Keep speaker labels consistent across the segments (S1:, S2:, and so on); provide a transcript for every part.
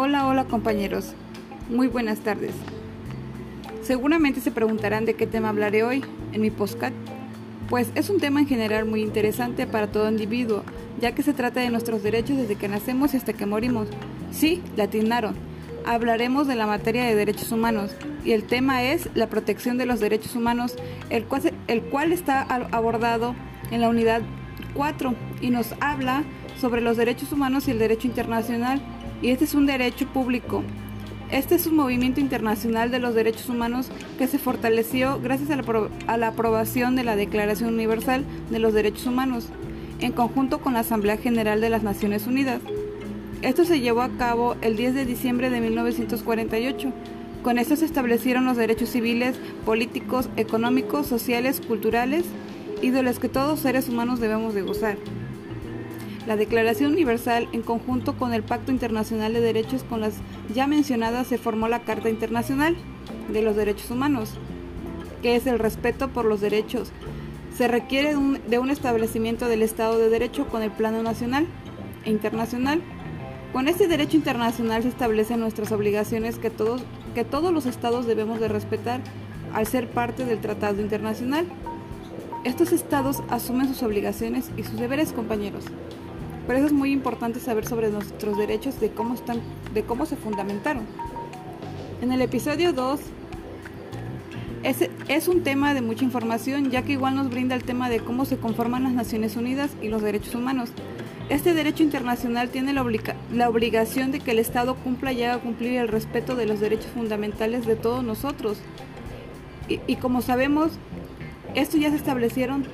S1: Hola, hola compañeros. Muy buenas tardes. Seguramente se preguntarán de qué tema hablaré hoy en mi postcat. Pues es un tema en general muy interesante para todo individuo, ya que se trata de nuestros derechos desde que nacemos y hasta que morimos. Sí, latinaron. Hablaremos de la materia de derechos humanos y el tema es la protección de los derechos humanos, el cual, el cual está abordado en la unidad 4 y nos habla sobre los derechos humanos y el derecho internacional y este es un derecho público. Este es un movimiento internacional de los derechos humanos que se fortaleció gracias a la, a la, aprobación de la Declaración Universal de los Derechos Humanos, en conjunto con la Asamblea General de las Naciones Unidas. Esto se llevó a cabo el 10 de diciembre de 1948. Con esto se establecieron los derechos civiles, políticos, económicos, sociales, culturales y de los que todos seres humanos debemos de gozar. La Declaración Universal, en conjunto con el Pacto Internacional de Derechos con las ya mencionadas, se formó la Carta Internacional de los Derechos Humanos, que es el respeto por los derechos. Se requiere de un, establecimiento del Estado de Derecho con el plano nacional e internacional. Con este derecho internacional se establecen nuestras obligaciones que todos, que todos los estados debemos de respetar al ser parte del Tratado Internacional. Estos estados asumen sus obligaciones y sus deberes, compañeros. Por eso es muy importante saber sobre nuestros derechos, de cómo, están, de cómo se fundamentaron. En el episodio 2 es, es un tema de mucha información, ya que igual nos brinda el tema de cómo se conforman las Naciones Unidas y los derechos humanos. Este derecho internacional tiene la, obligación de que el Estado cumpla y haga cumplir el respeto de los derechos fundamentales de todos nosotros. Y, y, como sabemos, estos ya se establecieron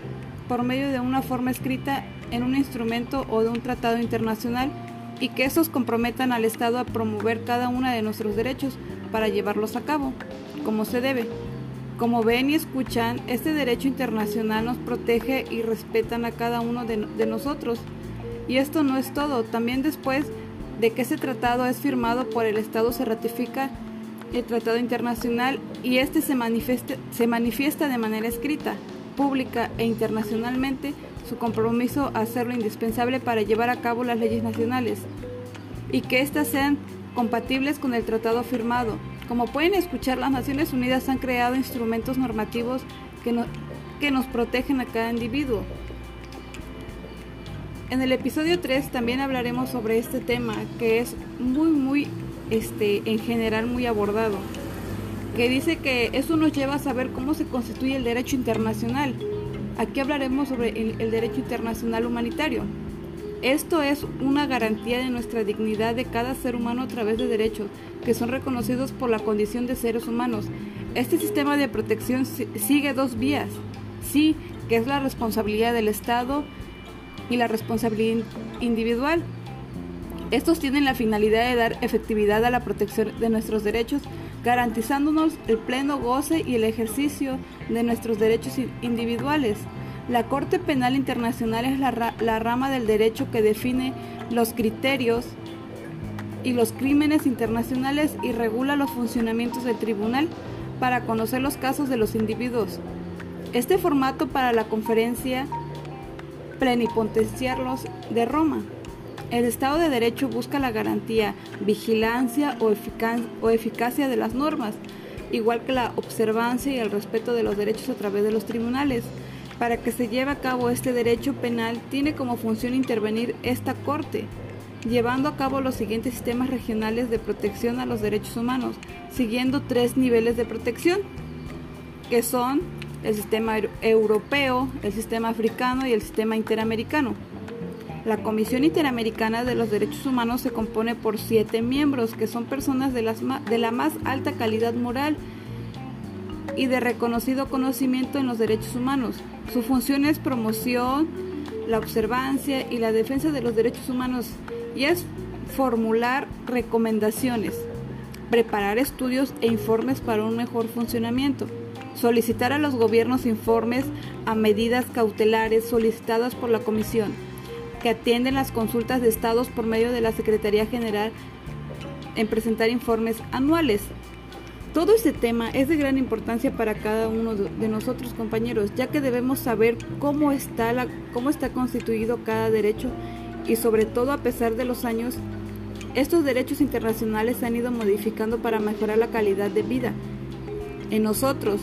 S1: por medio de una forma escrita en un instrumento o de un tratado internacional y que estos comprometan al Estado a promover cada uno de nuestros derechos para llevarlos a cabo, como se debe. Como ven y escuchan, este derecho internacional nos protege y respetan a cada uno de, de nosotros. Y esto no es todo, también después de que ese tratado es firmado por el Estado se ratifica el tratado internacional y este se manifiesta, se manifiesta de manera escrita, pública e internacionalmente su compromiso a hacerlo indispensable para llevar a cabo las leyes nacionales y que éstas sean compatibles con el tratado firmado. Como pueden escuchar, las Naciones Unidas han creado instrumentos normativos que, que nos protegen a cada individuo. En el episodio 3 también hablaremos sobre este tema que es muy muy este en general muy abordado, que dice que eso nos lleva a saber cómo se constituye el derecho internacional Aquí hablaremos sobre el, derecho internacional humanitario. Esto es una garantía de nuestra dignidad de cada ser humano a través de derechos que son reconocidos por la condición de seres humanos. Este sistema de protección sigue dos vías. Sí, que es la responsabilidad del Estado y la responsabilidad individual. Estos tienen la finalidad de dar efectividad a la protección de nuestros derechos garantizándonos el pleno goce y el ejercicio de nuestros derechos individuales. La Corte Penal Internacional es la, la rama del derecho que define los criterios y los crímenes internacionales y regula los funcionamientos del tribunal para conocer los casos de los individuos. Este formato para la conferencia plenipotenciarios de Roma el Estado de Derecho busca la garantía, vigilancia o, eficacia de las normas, igual que la observancia y el respeto de los derechos a través de los tribunales. Para que se lleve a cabo este derecho penal, tiene como función intervenir esta Corte, llevando a cabo los siguientes sistemas regionales de protección a los derechos humanos, siguiendo tres niveles de protección, que son el sistema europeo, el sistema africano y el sistema interamericano. La Comisión Interamericana de los Derechos Humanos se compone por siete miembros, que son personas de, la más alta calidad moral y de reconocido conocimiento en los derechos humanos. Su función es promoción, la observancia y la defensa de los derechos humanos y es formular recomendaciones, preparar estudios e informes para un mejor funcionamiento, solicitar a los gobiernos informes a medidas cautelares solicitadas por la Comisión que atienden las consultas de estados por medio de la Secretaría General en presentar informes anuales. Todo este tema es de gran importancia para cada uno de nosotros compañeros, ya que debemos saber cómo está, la, cómo está constituido cada derecho y sobre todo a pesar de los años estos derechos internacionales se han ido modificando para mejorar la calidad de vida en nosotros,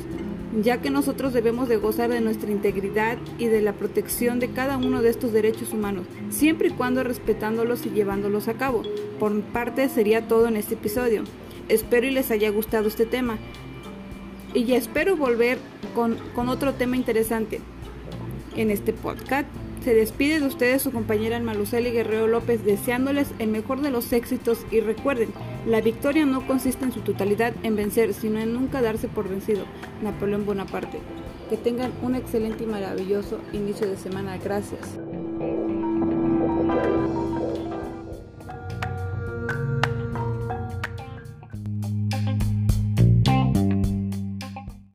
S1: ya que nosotros debemos de gozar de nuestra integridad y de la protección de cada uno de estos derechos humanos, siempre y cuando respetándolos y llevándolos a cabo. Por mi parte sería todo en este episodio. Espero y les haya gustado este tema. Y ya espero volver con, con otro tema interesante en este podcast. Se despide de ustedes su compañera Maluceli Guerrero López deseándoles el mejor de los éxitos y recuerden, la victoria no consiste en su totalidad en vencer, sino en nunca darse por vencido. Napoleón Bonaparte. Que tengan un excelente y maravilloso inicio de semana. Gracias.